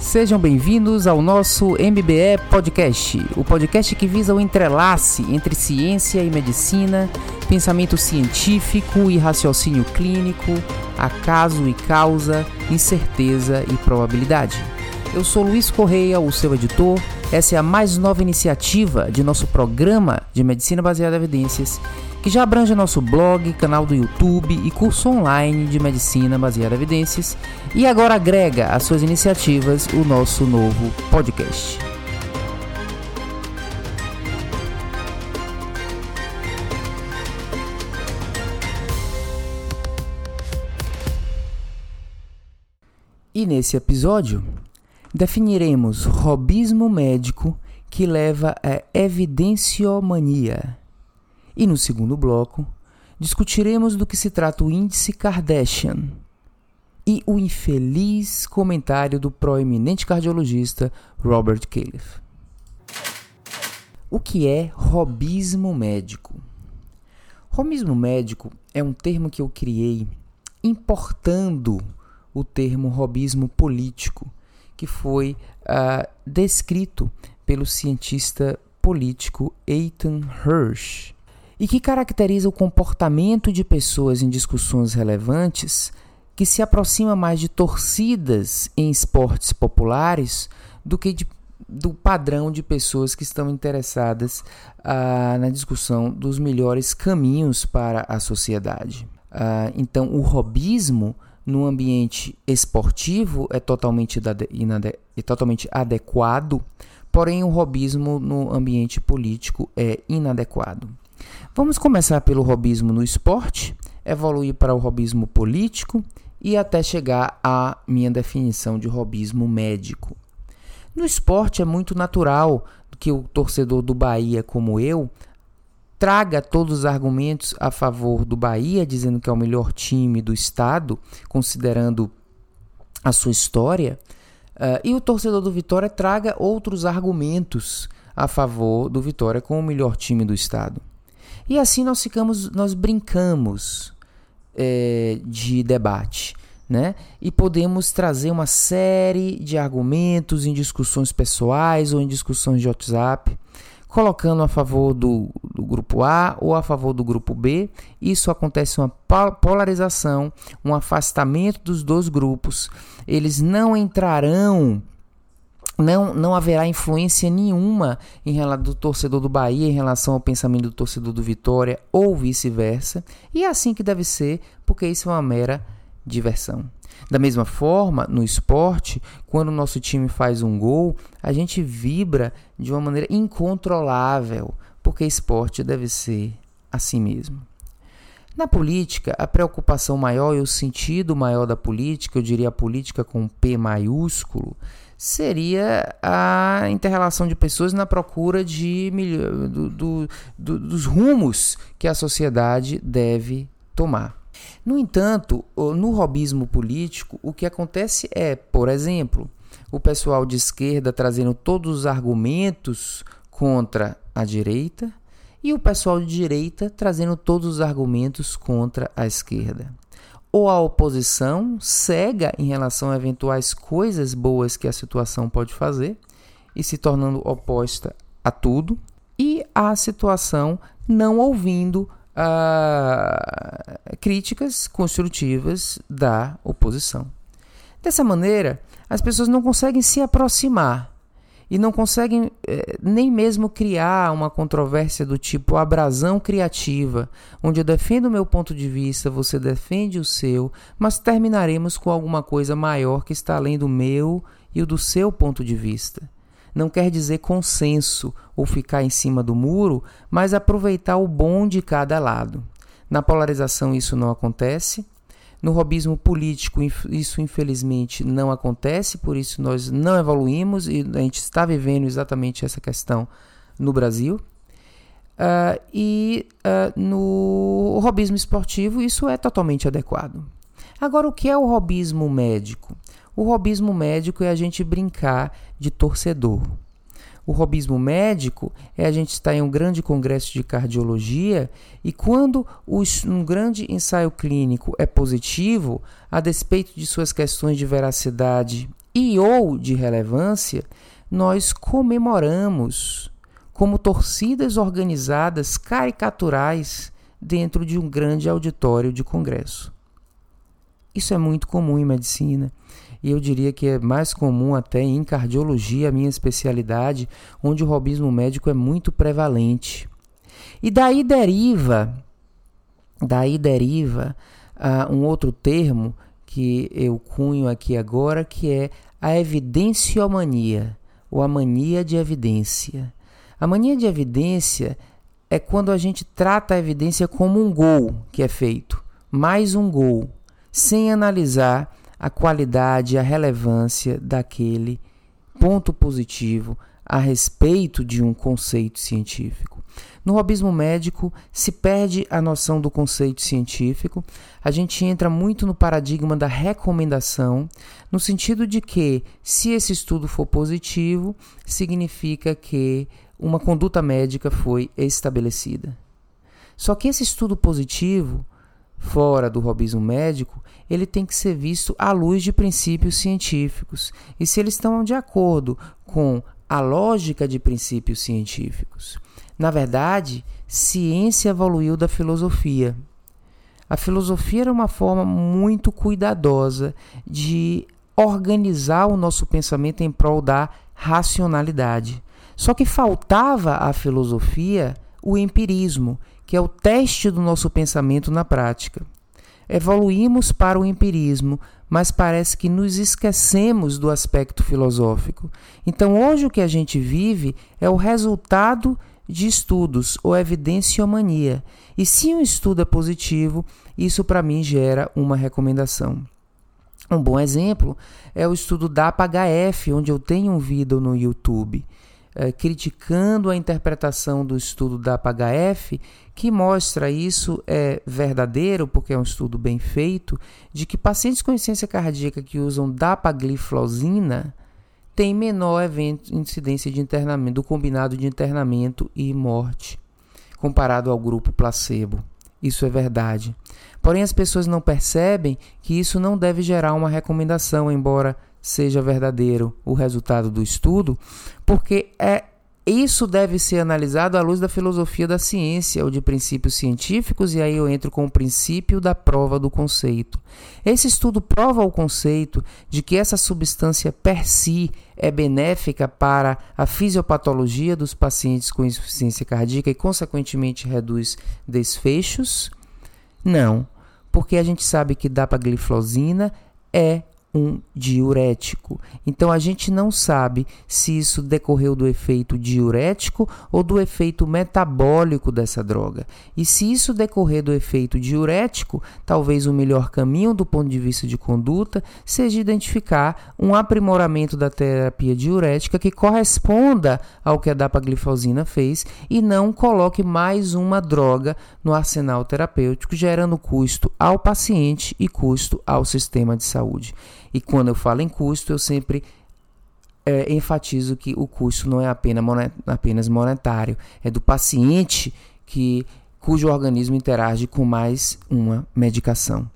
Sejam bem-vindos ao nosso MBE Podcast, o podcast que visa o entrelace entre ciência e medicina, pensamento científico e raciocínio clínico, acaso e causa, incerteza e probabilidade. Eu sou Luiz Correia, o seu editor. Essa é a mais nova iniciativa de nosso programa de medicina baseada em evidências que já abrange nosso blog, canal do YouTube e curso online de medicina baseada em evidências, e agora agrega às suas iniciativas o nosso novo podcast. E nesse episódio, definiremos robismo médico que leva à evidenciomania. E no segundo bloco, discutiremos do que se trata o índice Kardashian e o infeliz comentário do proeminente cardiologista Robert Califf. O que é robismo médico? Robismo médico é um termo que eu criei importando o termo robismo político, que foi uh, descrito pelo cientista político Eitan Hirsch e que caracteriza o comportamento de pessoas em discussões relevantes que se aproxima mais de torcidas em esportes populares do que de, do padrão de pessoas que estão interessadas ah, na discussão dos melhores caminhos para a sociedade. Ah, então, o robismo no ambiente esportivo é totalmente, é totalmente adequado, porém, o robismo no ambiente político é inadequado. Vamos começar pelo robismo no esporte, evoluir para o robismo político e até chegar à minha definição de robismo médico. No esporte é muito natural que o torcedor do Bahia, como eu, traga todos os argumentos a favor do Bahia, dizendo que é o melhor time do estado, considerando a sua história, uh, e o torcedor do Vitória traga outros argumentos a favor do Vitória como o melhor time do estado. E assim nós ficamos, nós brincamos é, de debate. Né? E podemos trazer uma série de argumentos em discussões pessoais ou em discussões de WhatsApp, colocando a favor do, do grupo A ou a favor do grupo B. Isso acontece uma polarização, um afastamento dos dois grupos. Eles não entrarão não, não haverá influência nenhuma em relação do torcedor do Bahia em relação ao pensamento do torcedor do Vitória ou vice-versa. E é assim que deve ser, porque isso é uma mera diversão. Da mesma forma, no esporte, quando o nosso time faz um gol, a gente vibra de uma maneira incontrolável, porque esporte deve ser assim mesmo. Na política, a preocupação maior e o sentido maior da política, eu diria a política com P maiúsculo, seria a interrelação de pessoas na procura de do, do, do, dos rumos que a sociedade deve tomar. No entanto, no robismo político, o que acontece é, por exemplo, o pessoal de esquerda trazendo todos os argumentos contra a direita e o pessoal de direita trazendo todos os argumentos contra a esquerda ou a oposição cega em relação a eventuais coisas boas que a situação pode fazer e se tornando oposta a tudo, e a situação não ouvindo uh, críticas construtivas da oposição. Dessa maneira, as pessoas não conseguem se aproximar e não conseguem eh, nem mesmo criar uma controvérsia do tipo abrasão criativa, onde eu defendo o meu ponto de vista, você defende o seu, mas terminaremos com alguma coisa maior que está além do meu e o do seu ponto de vista. Não quer dizer consenso ou ficar em cima do muro, mas aproveitar o bom de cada lado. Na polarização isso não acontece, no robismo político, isso infelizmente não acontece, por isso nós não evoluímos e a gente está vivendo exatamente essa questão no Brasil. Uh, e uh, no robismo esportivo, isso é totalmente adequado. Agora, o que é o robismo médico? O robismo médico é a gente brincar de torcedor. O robismo médico é a gente estar em um grande congresso de cardiologia e quando um grande ensaio clínico é positivo, a despeito de suas questões de veracidade e ou de relevância, nós comemoramos como torcidas organizadas caricaturais dentro de um grande auditório de congresso. Isso é muito comum em medicina e eu diria que é mais comum até em cardiologia, a minha especialidade, onde o robismo médico é muito prevalente. E daí deriva, daí deriva uh, um outro termo que eu cunho aqui agora, que é a evidenciomania, ou a mania de evidência. A mania de evidência é quando a gente trata a evidência como um gol que é feito, mais um gol, sem analisar a qualidade, a relevância daquele ponto positivo a respeito de um conceito científico. No robismo médico se perde a noção do conceito científico, a gente entra muito no paradigma da recomendação, no sentido de que, se esse estudo for positivo, significa que uma conduta médica foi estabelecida. Só que esse estudo positivo, fora do robismo médico, ele tem que ser visto à luz de princípios científicos e se eles estão de acordo com a lógica de princípios científicos. Na verdade, ciência evoluiu da filosofia. A filosofia era uma forma muito cuidadosa de organizar o nosso pensamento em prol da racionalidade. Só que faltava à filosofia o empirismo, que é o teste do nosso pensamento na prática. Evoluímos para o empirismo, mas parece que nos esquecemos do aspecto filosófico. Então, hoje o que a gente vive é o resultado de estudos ou evidenciomania. E se um estudo é positivo, isso para mim gera uma recomendação. Um bom exemplo é o estudo DAPA-HF, onde eu tenho um vídeo no YouTube é, criticando a interpretação do estudo da PHF, que mostra isso é verdadeiro, porque é um estudo bem feito, de que pacientes com insuficiência cardíaca que usam dapagliflozina têm menor evento, incidência de internamento, do combinado de internamento e morte, comparado ao grupo placebo. Isso é verdade. Porém, as pessoas não percebem que isso não deve gerar uma recomendação, embora seja verdadeiro o resultado do estudo, porque é isso deve ser analisado à luz da filosofia da ciência ou de princípios científicos, e aí eu entro com o princípio da prova do conceito. Esse estudo prova o conceito de que essa substância per si é benéfica para a fisiopatologia dos pacientes com insuficiência cardíaca e, consequentemente, reduz desfechos? Não, porque a gente sabe que dapagliflozina é um diurético. Então a gente não sabe se isso decorreu do efeito diurético ou do efeito metabólico dessa droga. E se isso decorrer do efeito diurético, talvez o melhor caminho do ponto de vista de conduta seja identificar um aprimoramento da terapia diurética que corresponda ao que a dapaglifosina fez e não coloque mais uma droga no arsenal terapêutico, gerando custo ao paciente e custo ao sistema de saúde. E quando eu falo em custo, eu sempre é, enfatizo que o custo não é apenas monetário, é do paciente que cujo organismo interage com mais uma medicação.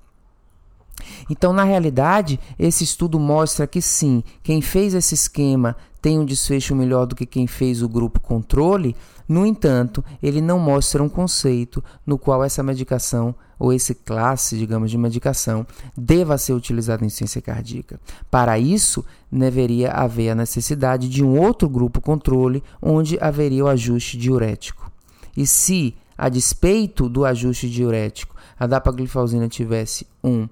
Então, na realidade, esse estudo mostra que sim, quem fez esse esquema tem um desfecho melhor do que quem fez o grupo controle. No entanto, ele não mostra um conceito no qual essa medicação ou esse classe, digamos, de medicação deva ser utilizada em ciência cardíaca. Para isso, deveria haver a necessidade de um outro grupo controle onde haveria o ajuste diurético. E se, a despeito do ajuste diurético, a dapagliflozina tivesse um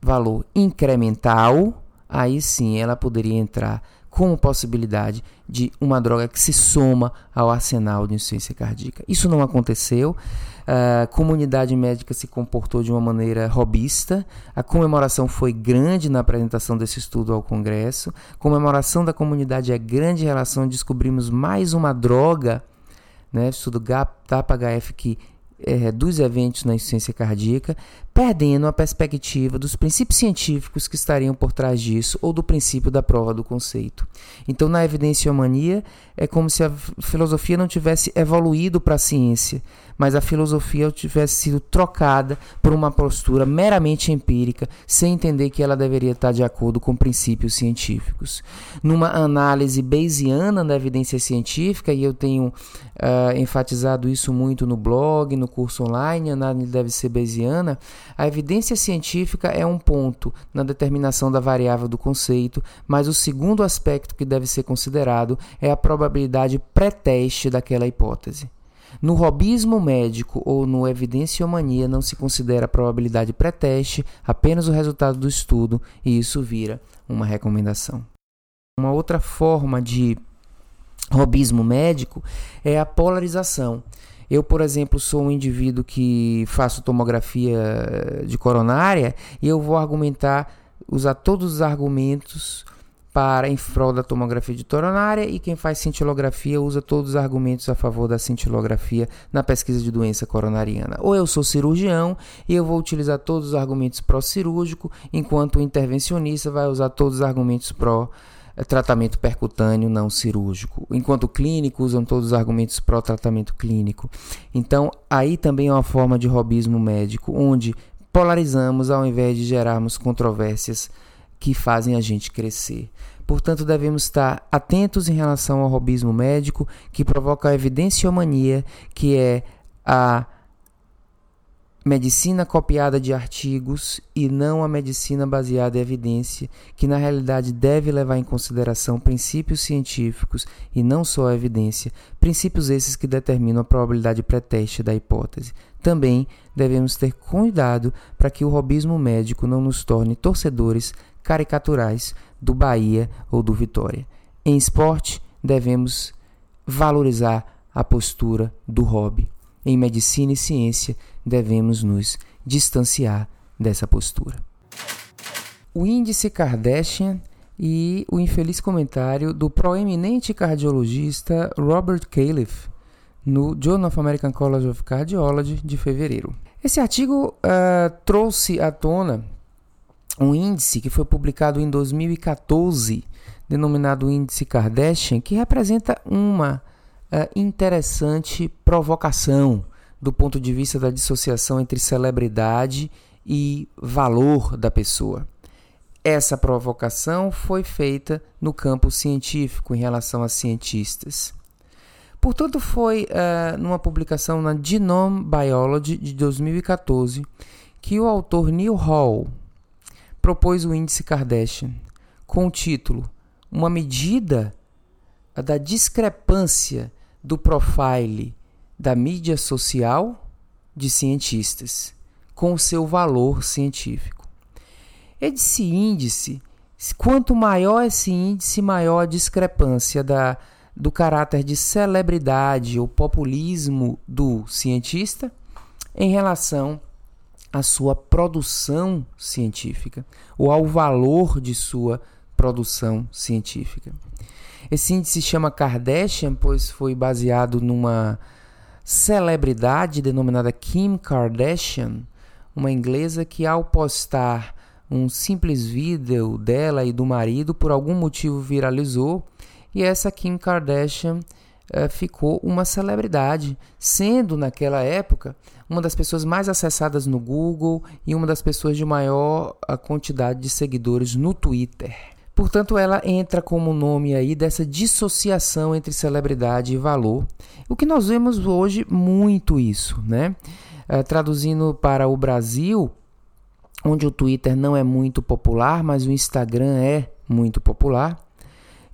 valor incremental, aí sim ela poderia entrar como possibilidade de uma droga que se soma ao arsenal de insuficiência cardíaca. Isso não aconteceu. A comunidade médica se comportou de uma maneira robista. A comemoração foi grande na apresentação desse estudo ao Congresso. A comemoração da comunidade é grande em relação a descobrimos mais uma droga, né, estudo GAP-HF que é, dos eventos na insuficiência cardíaca, perdendo a perspectiva dos princípios científicos que estariam por trás disso ou do princípio da prova do conceito. Então, na evidenciomania, é como se a filosofia não tivesse evoluído para a ciência, mas a filosofia tivesse sido trocada por uma postura meramente empírica, sem entender que ela deveria estar de acordo com princípios científicos. Numa análise bayesiana da evidência científica, e eu tenho uh, enfatizado isso muito no blog, no curso online, análise deve ser bayesiana, a evidência científica é um ponto na determinação da variável do conceito, mas o segundo aspecto que deve ser considerado é a probabilidade pré-teste daquela hipótese. No robismo médico ou no evidenciomania não se considera a probabilidade pré-teste, apenas o resultado do estudo, e isso vira uma recomendação. Uma outra forma de robismo médico é a polarização. Eu, por exemplo, sou um indivíduo que faço tomografia de coronária e eu vou argumentar, usar todos os argumentos para em prol da tomografia de coronária e quem faz cintilografia usa todos os argumentos a favor da cintilografia na pesquisa de doença coronariana. Ou eu sou cirurgião e eu vou utilizar todos os argumentos pró-cirúrgico, enquanto o intervencionista vai usar todos os argumentos pró eh, tratamento percutâneo não cirúrgico, enquanto clínico usam todos os argumentos pró tratamento clínico. Então, aí também é uma forma de robismo médico, onde polarizamos ao invés de gerarmos controvérsias que fazem a gente crescer. Portanto, devemos estar atentos em relação ao robismo médico, que provoca a evidenciomania, que é a medicina copiada de artigos e não a medicina baseada em evidência, que na realidade deve levar em consideração princípios científicos e não só a evidência, princípios esses que determinam a probabilidade pré-teste da hipótese. Também devemos ter cuidado para que o robismo médico não nos torne torcedores caricaturais do Bahia ou do Vitória. Em esporte, devemos valorizar a postura do hobby. Em medicina e ciência, devemos nos distanciar dessa postura. O índice Kardashian e o infeliz comentário do proeminente cardiologista Robert Califf no Journal of American College of Cardiology de fevereiro. Esse artigo uh, trouxe à tona um índice que foi publicado em 2014, denominado Índice Kardashian, que representa uma uh, interessante provocação do ponto de vista da dissociação entre celebridade e valor da pessoa. Essa provocação foi feita no campo científico em relação a cientistas. Portanto, foi uh, numa publicação na Genome Biology de 2014 que o autor Neil Hall propôs o índice Kardashian com o título Uma medida da discrepância do profile da mídia social de cientistas com o seu valor científico. Esse índice, quanto maior esse índice, maior a discrepância da, do caráter de celebridade ou populismo do cientista em relação à sua produção científica ou ao valor de sua produção científica. Esse índice se chama Kardashian, pois foi baseado numa celebridade denominada Kim Kardashian, uma inglesa que, ao postar um simples vídeo dela e do marido, por algum motivo viralizou, e essa Kim Kardashian uh, ficou uma celebridade, sendo naquela época uma das pessoas mais acessadas no Google e uma das pessoas de maior uh, quantidade de seguidores no Twitter. Portanto, ela entra como nome aí dessa dissociação entre celebridade e valor. O que nós vemos hoje muito isso, né? Uh, traduzindo para o Brasil, onde o Twitter não é muito popular, mas o Instagram é muito popular,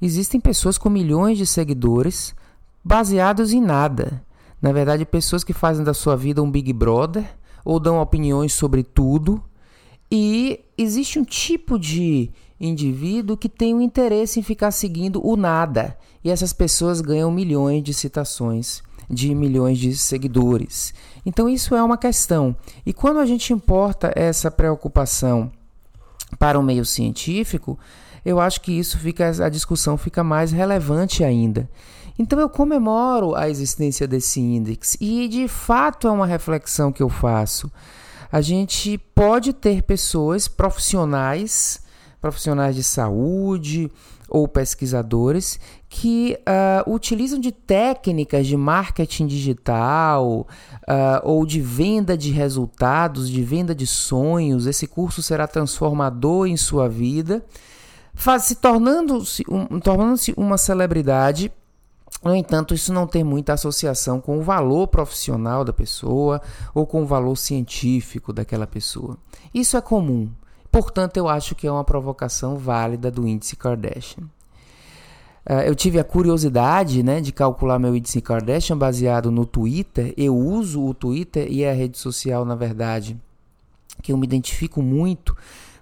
existem pessoas com milhões de seguidores baseados em nada. Na verdade, pessoas que fazem da sua vida um Big Brother ou dão opiniões sobre tudo. E existe um tipo de indivíduo que tem um interesse em ficar seguindo o nada. E essas pessoas ganham milhões de citações, de milhões de seguidores. Então, isso é uma questão. E quando a gente importa essa preocupação para o meio científico, eu acho que isso fica a discussão fica mais relevante ainda. Então eu comemoro a existência desse índice e de fato é uma reflexão que eu faço. A gente pode ter pessoas profissionais, profissionais de saúde ou pesquisadores que uh, utilizam de técnicas de marketing digital uh, ou de venda de resultados, de venda de sonhos. Esse curso será transformador em sua vida, faz, se tornando-se um, tornando uma celebridade. No entanto, isso não tem muita associação com o valor profissional da pessoa ou com o valor científico daquela pessoa. Isso é comum. Portanto, eu acho que é uma provocação válida do índice Kardashian. Uh, eu tive a curiosidade né, de calcular meu índice Kardashian baseado no Twitter. Eu uso o Twitter e é a rede social, na verdade, que eu me identifico muito,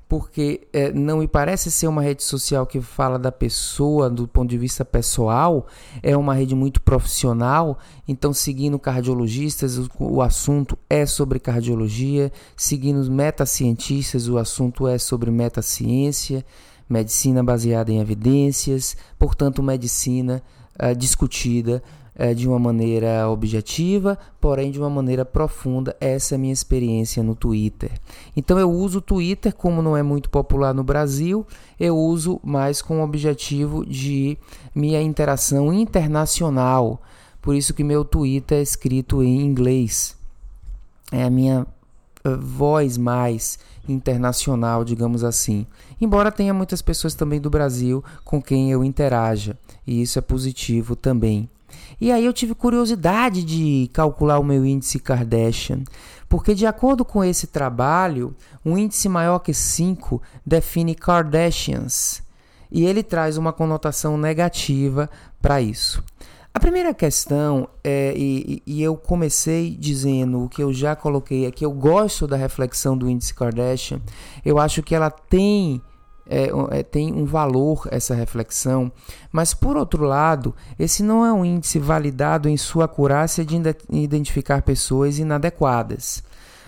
porque é, não me parece ser uma rede social que fala da pessoa do ponto de vista pessoal, é uma rede muito profissional. Então, seguindo cardiologistas, o, o assunto é sobre cardiologia, seguindo metacientistas, o assunto é sobre metaciência medicina baseada em evidências, portanto, medicina uh, discutida uh, de uma maneira objetiva, porém de uma maneira profunda. Essa é a minha experiência no Twitter. Então, eu uso o Twitter, como não é muito popular no Brasil, eu uso mais com o objetivo de minha interação internacional. Por isso que meu Twitter é escrito em inglês. É a minha uh, voz mais internacional, digamos assim. Embora tenha muitas pessoas também do Brasil com quem eu interaja, e isso é positivo também. E aí eu tive curiosidade de calcular o meu índice Kardashian, porque de acordo com esse trabalho, um índice maior que 5 define Kardashians, e ele traz uma conotação negativa para isso. A primeira questão, é, e, e, eu comecei dizendo o que eu já coloquei aqui, eu gosto da reflexão do índice Kardashian, eu acho que ela tem, é, é, tem um valor, essa reflexão, mas por outro lado, esse não é um índice validado em sua acurácia de identificar pessoas inadequadas.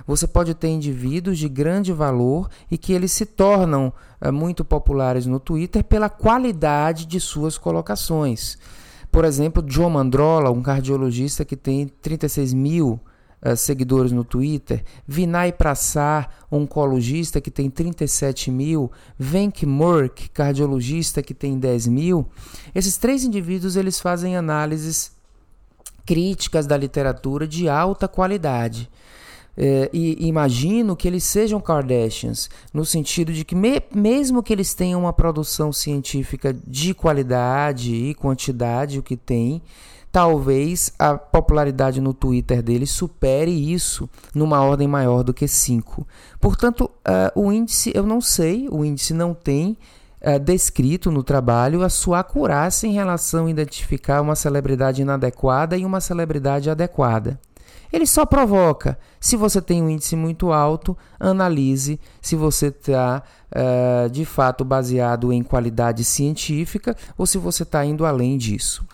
Você pode ter indivíduos de grande valor e que eles se tornam é, muito populares no Twitter pela qualidade de suas colocações. Por exemplo, Joe Mandrola, um cardiologista que tem 36 mil uh, seguidores no Twitter, Vinay Prasar, oncologista que tem 37 mil, Venk Murk, cardiologista que tem 10 mil. Esses três indivíduos eles fazem análises críticas da literatura de alta qualidade. É, e imagino que eles sejam Kardashians, no sentido de que, me, mesmo que eles tenham uma produção científica de qualidade e quantidade, o que tem, talvez a popularidade no Twitter deles supere isso numa ordem maior do que 5. Portanto, uh, o índice, eu não sei, o índice não tem uh, descrito no trabalho a sua acurácia em relação a identificar uma celebridade inadequada e uma celebridade adequada. Ele só provoca. Se você tem um índice muito alto, analise se você está uh, de fato baseado em qualidade científica ou se você está indo além disso.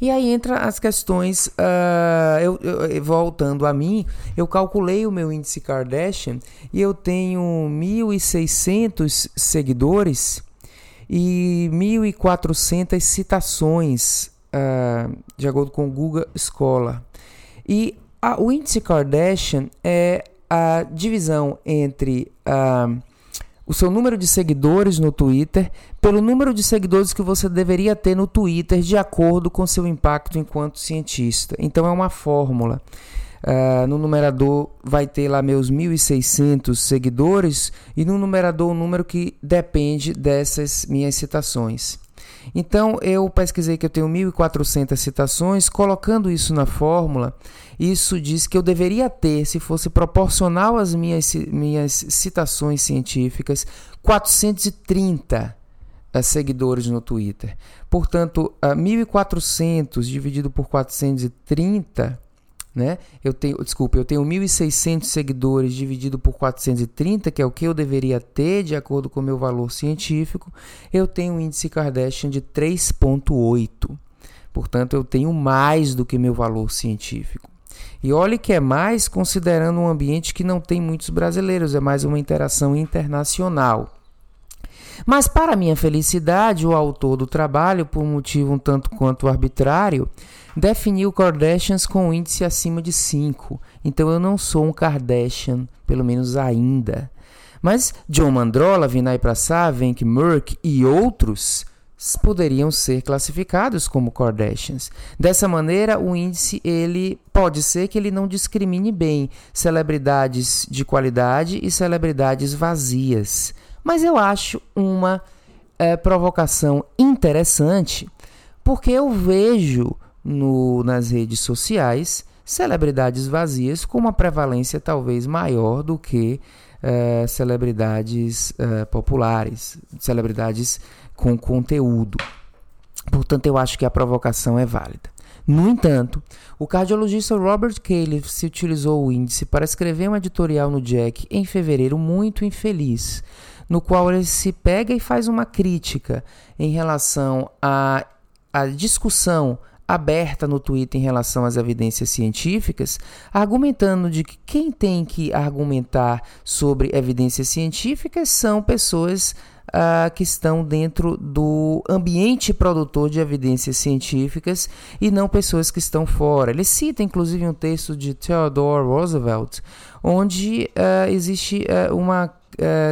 E aí entra as questões, uh, eu, eu, voltando a mim, eu calculei o meu índice Kardashian e eu tenho 1.600 seguidores e 1.400 citações, uh, de acordo com o Google Scholar. E a, o índice Kardashian é a divisão entre uh, o seu número de seguidores no Twitter pelo número de seguidores que você deveria ter no Twitter de acordo com seu impacto enquanto cientista. Então é uma fórmula. Uh, no numerador vai ter lá meus 1.600 seguidores e no numerador o número que depende dessas minhas citações. Então eu pesquisei que eu tenho 1.400 citações, colocando isso na fórmula, isso diz que eu deveria ter, se fosse proporcional às minhas, minhas citações científicas, 430 uh, seguidores no Twitter. Portanto, uh, 1.400 dividido por 430 né? Eu tenho, desculpa, eu tenho 1.600 seguidores dividido por 430, que é o que eu deveria ter de acordo com o meu valor científico. Eu tenho um índice Kardashian de 3.8. Portanto, eu tenho mais do que meu valor científico. E olhe que é mais considerando um ambiente que não tem muitos brasileiros, é mais uma interação internacional. Mas, para minha felicidade, o autor do trabalho, por motivo um tanto quanto arbitrário, definiu Kardashians com um índice acima de 5. Então eu não sou um Kardashian, pelo menos ainda. Mas John Mandrola, Vinay Prasad, Venk Murk e outros poderiam ser classificados como Kardashians. Dessa maneira, o índice ele pode ser que ele não discrimine bem celebridades de qualidade e celebridades vazias. Mas eu acho uma é, provocação interessante porque eu vejo no, nas redes sociais celebridades vazias com uma prevalência talvez maior do que é, celebridades é, populares, celebridades com conteúdo. Portanto, eu acho que a provocação é válida. No entanto, o cardiologista Robert Califf se utilizou o índice para escrever um editorial no Jack em fevereiro muito infeliz, no qual ele se pega e faz uma crítica em relação à, à discussão aberta no Twitter em relação às evidências científicas, argumentando de que quem tem que argumentar sobre evidências científicas são pessoas uh, que estão dentro do ambiente produtor de evidências científicas e não pessoas que estão fora. Ele cita inclusive um texto de Theodore Roosevelt, onde uh, existe uh, uma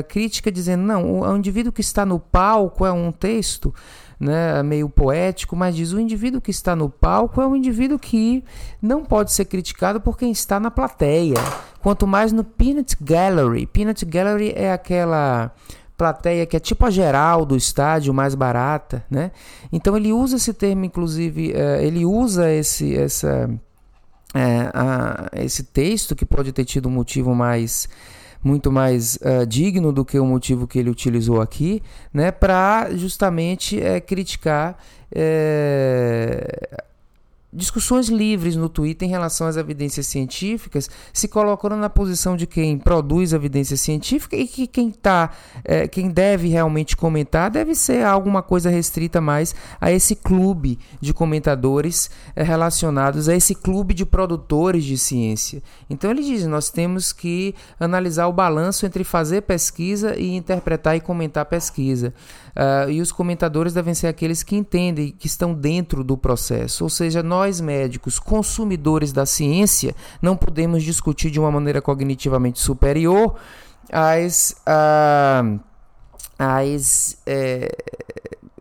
crítica dizendo: não, o, o indivíduo que está no palco é um texto. Né, meio poético, mas diz o indivíduo que está no palco é um indivíduo que não pode ser criticado por quem está na plateia. Quanto mais no Peanut Gallery. Peanut Gallery é aquela plateia que é tipo a geral do estádio, mais barata, né? Então ele usa esse termo, inclusive, é, ele usa esse, essa, a, esse texto que pode ter tido um motivo mais muito mais uh, digno do que o motivo que ele utilizou aqui, né, para justamente é, criticar é, discussões livres no Twitter em relação às evidências científicas, se colocando na posição de quem produz evidência científica e que quem tá, é, quem deve realmente comentar deve ser alguma coisa restrita mais a esse clube de comentadores é, relacionados a esse clube de produtores de ciência. Então ele diz: nós temos que analisar o balanço entre fazer pesquisa e interpretar e comentar pesquisa. Uh, e os comentadores devem ser aqueles que entendem, que estão dentro do processo. Ou seja, nós médicos, consumidores da ciência, não podemos discutir de uma maneira cognitivamente superior as, uh, as é,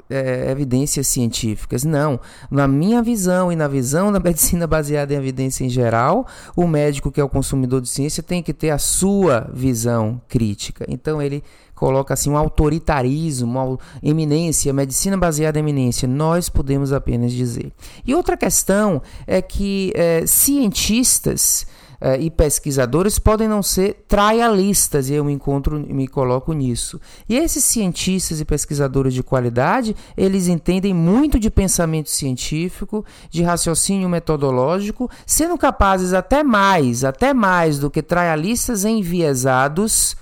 é, evidências científicas. Não. Na minha visão e na visão da medicina baseada em evidência em geral, o médico que é o consumidor de ciência tem que ter a sua visão crítica. Então ele coloca assim um autoritarismo, uma eminência, medicina baseada em eminência. Nós podemos apenas dizer. E outra questão é que é, cientistas é, e pesquisadores podem não ser trialistas, e eu me encontro, me coloco nisso. E esses cientistas e pesquisadores de qualidade, eles entendem muito de pensamento científico, de raciocínio metodológico, sendo capazes até mais, até mais do que trialistas enviesados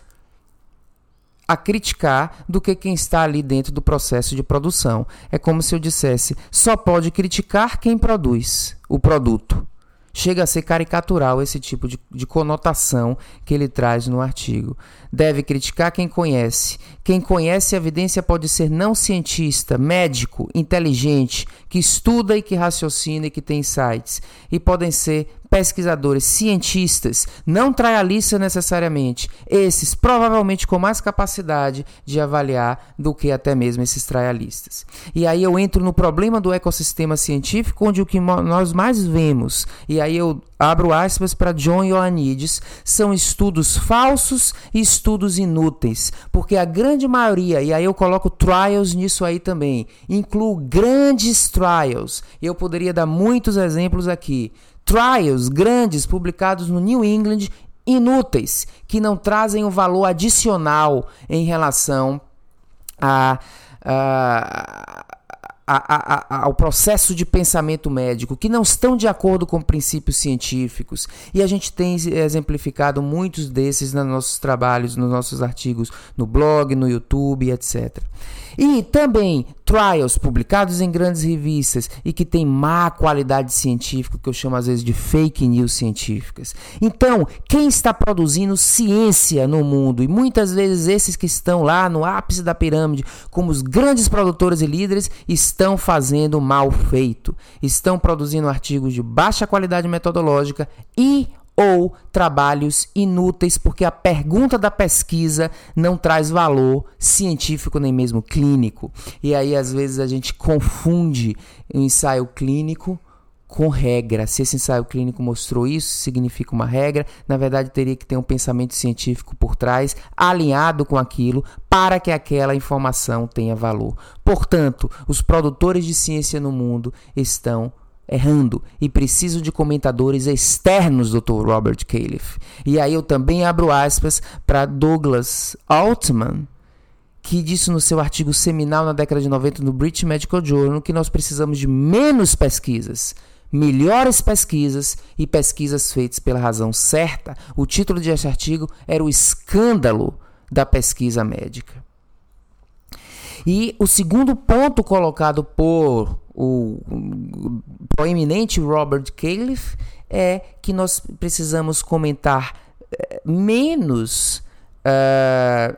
a criticar do que quem está ali dentro do processo de produção. É como se eu dissesse: só pode criticar quem produz o produto. Chega a ser caricatural esse tipo de, de conotação que ele traz no artigo. Deve criticar quem conhece. Quem conhece a evidência pode ser não cientista, médico, inteligente, que estuda e que raciocina e que tem insights. E podem ser pesquisadores, cientistas, não trialistas necessariamente, esses provavelmente com mais capacidade de avaliar do que até mesmo esses trialistas. E aí eu entro no problema do ecossistema científico, onde o que nós mais vemos, e aí eu abro aspas para John Ioannidis, são estudos falsos e estudos inúteis, porque a grande maioria, e aí eu coloco trials nisso aí também, incluo grandes trials, eu poderia dar muitos exemplos aqui, trials grandes publicados no New England inúteis, que não trazem o um valor adicional em relação a, a, a, ao processo de pensamento médico, que não estão de acordo com princípios científicos. E a gente tem exemplificado muitos desses nos nossos trabalhos, nos nossos artigos no blog, no YouTube, etc. E também trials publicados em grandes revistas e que tem má qualidade científica, que eu chamo às vezes de fake news científicas. Então, quem está produzindo ciência no mundo, e muitas vezes esses que estão lá no ápice da pirâmide, como os grandes produtores e líderes, estão fazendo mal feito, estão produzindo artigos de baixa qualidade metodológica e ou trabalhos inúteis porque a pergunta da pesquisa não traz valor científico nem mesmo clínico. E aí às vezes a gente confunde o ensaio clínico com regra. Se esse ensaio clínico mostrou isso, significa uma regra. Na verdade, teria que ter um pensamento científico por trás, alinhado com aquilo, para que aquela informação tenha valor. Portanto, os produtores de ciência no mundo estão errando e preciso de comentadores externos, Dr. Robert Califf. E aí eu também abro aspas para Douglas Altman, que disse no seu artigo seminal na década de 90 no British Medical Journal que nós precisamos de menos pesquisas, melhores pesquisas e pesquisas feitas pela razão certa. O título desse artigo era O Escândalo da Pesquisa Médica. E o segundo ponto colocado por o proeminente Robert Califf é que nós precisamos comentar uh, menos, uh,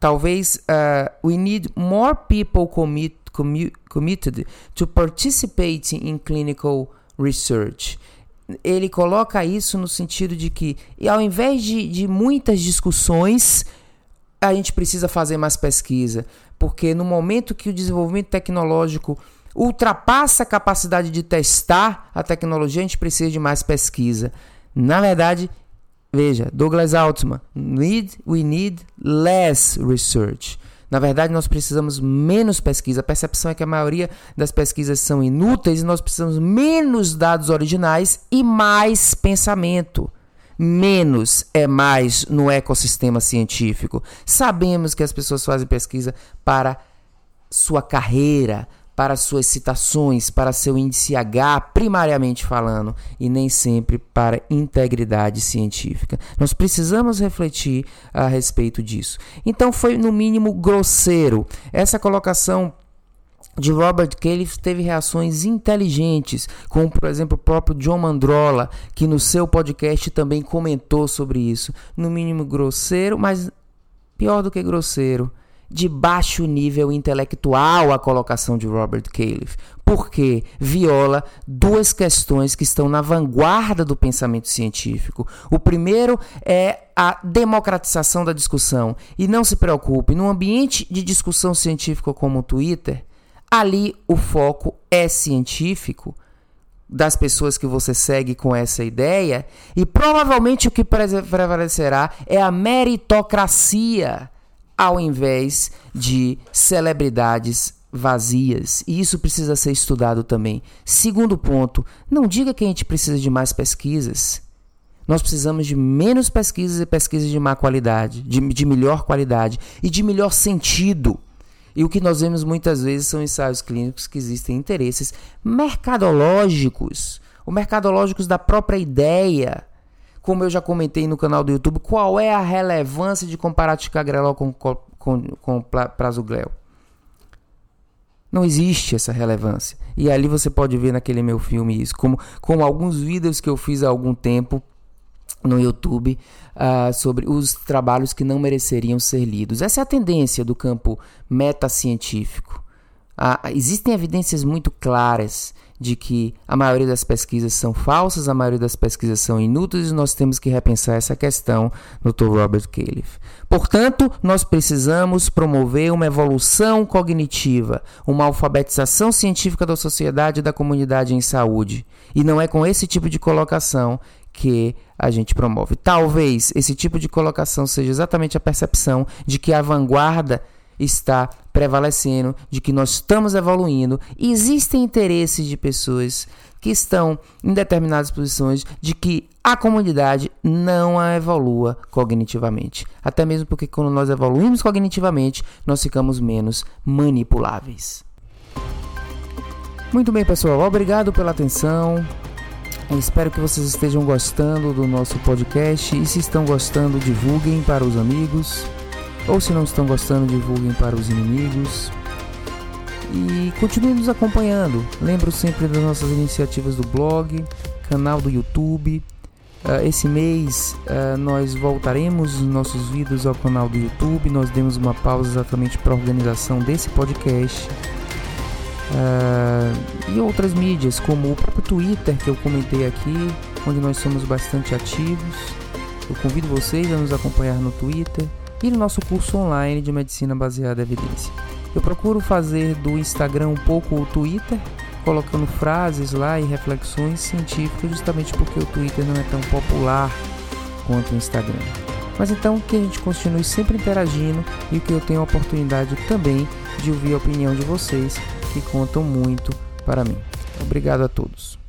talvez, uh, we need more people commit, commu committed to participate in clinical research. Ele coloca isso no sentido de que, ao invés de, de muitas discussões, a gente precisa fazer mais pesquisa, porque no momento que o desenvolvimento tecnológico ultrapassa a capacidade de testar a tecnologia, a gente precisa de mais pesquisa. Na verdade, veja, Douglas Altman, need, we need less research. Na verdade, nós precisamos menos pesquisa. A percepção é que a maioria das pesquisas são inúteis e nós precisamos menos dados originais e mais pensamento. Menos é mais no ecossistema científico. Sabemos que as pessoas fazem pesquisa para sua carreira, para suas citações, para seu índice H, primariamente falando, e nem sempre para integridade científica. Nós precisamos refletir a respeito disso. Então foi no mínimo grosseiro. Essa colocação de Robert Califf teve reações inteligentes, como por exemplo o próprio John Mandrola, que no seu podcast também comentou sobre isso. No mínimo grosseiro, mas pior do que grosseiro, de baixo nível intelectual a colocação de Robert Califf, porque viola duas questões que estão na vanguarda do pensamento científico. O primeiro é a democratização da discussão. E não se preocupe, num ambiente de discussão científica como o Twitter, ali o foco é científico das pessoas que você segue com essa ideia, e provavelmente o que prevalecerá é a meritocracia ao invés de celebridades vazias. E isso precisa ser estudado também. Segundo ponto, não diga que a gente precisa de mais pesquisas. Nós precisamos de menos pesquisas e pesquisas de má qualidade, de, de melhor qualidade e de melhor sentido. E o que nós vemos muitas vezes são ensaios clínicos que existem interesses mercadológicos, ou mercadológicos da própria ideia como eu já comentei no canal do YouTube, qual é a relevância de comparar ticagrelol com, com, com prazoglel? Não existe essa relevância. E ali você pode ver naquele meu filme isso, como, como alguns vídeos que eu fiz há algum tempo no YouTube uh, sobre os trabalhos que não mereceriam ser lidos. Essa é a tendência do campo metacientífico. Existem evidências muito claras de que a maioria das pesquisas são falsas, a maioria das pesquisas são inúteis e nós temos que repensar essa questão, Dr. Robert Califf. Portanto, nós precisamos promover uma evolução cognitiva, uma alfabetização científica da sociedade e da comunidade em saúde. E não é com esse tipo de colocação que a gente promove. Talvez esse tipo de colocação seja exatamente a percepção de que a vanguarda está prevalecendo, de que nós estamos evoluindo. Existem interesses de pessoas que estão em determinadas posições de que a comunidade não a evolua cognitivamente. Até mesmo porque quando nós evoluímos cognitivamente, nós ficamos menos manipuláveis. Muito bem, pessoal. Obrigado pela atenção. Espero que vocês estejam gostando do nosso podcast e se estão gostando, divulguem para os amigos. Ou se não estão gostando, divulguem para os inimigos. E continue nos acompanhando. Lembro sempre das nossas iniciativas do blog, canal do YouTube. Uh, esse mês uh, nós voltaremos nossos vídeos ao canal do YouTube. Nós demos uma pausa exatamente para a organização desse podcast. Uh, e outras mídias, como o próprio Twitter que eu comentei aqui, onde nós somos bastante ativos. Eu convido vocês a nos acompanhar no Twitter e no nosso curso online de medicina baseada em evidência. Eu procuro fazer do Instagram um pouco o Twitter, colocando frases lá e reflexões científicas, justamente porque o Twitter não é tão popular quanto o Instagram. Mas então que a gente continue sempre interagindo e que eu tenha a oportunidade também de ouvir a opinião de vocês, que contam muito para mim. Obrigado a todos.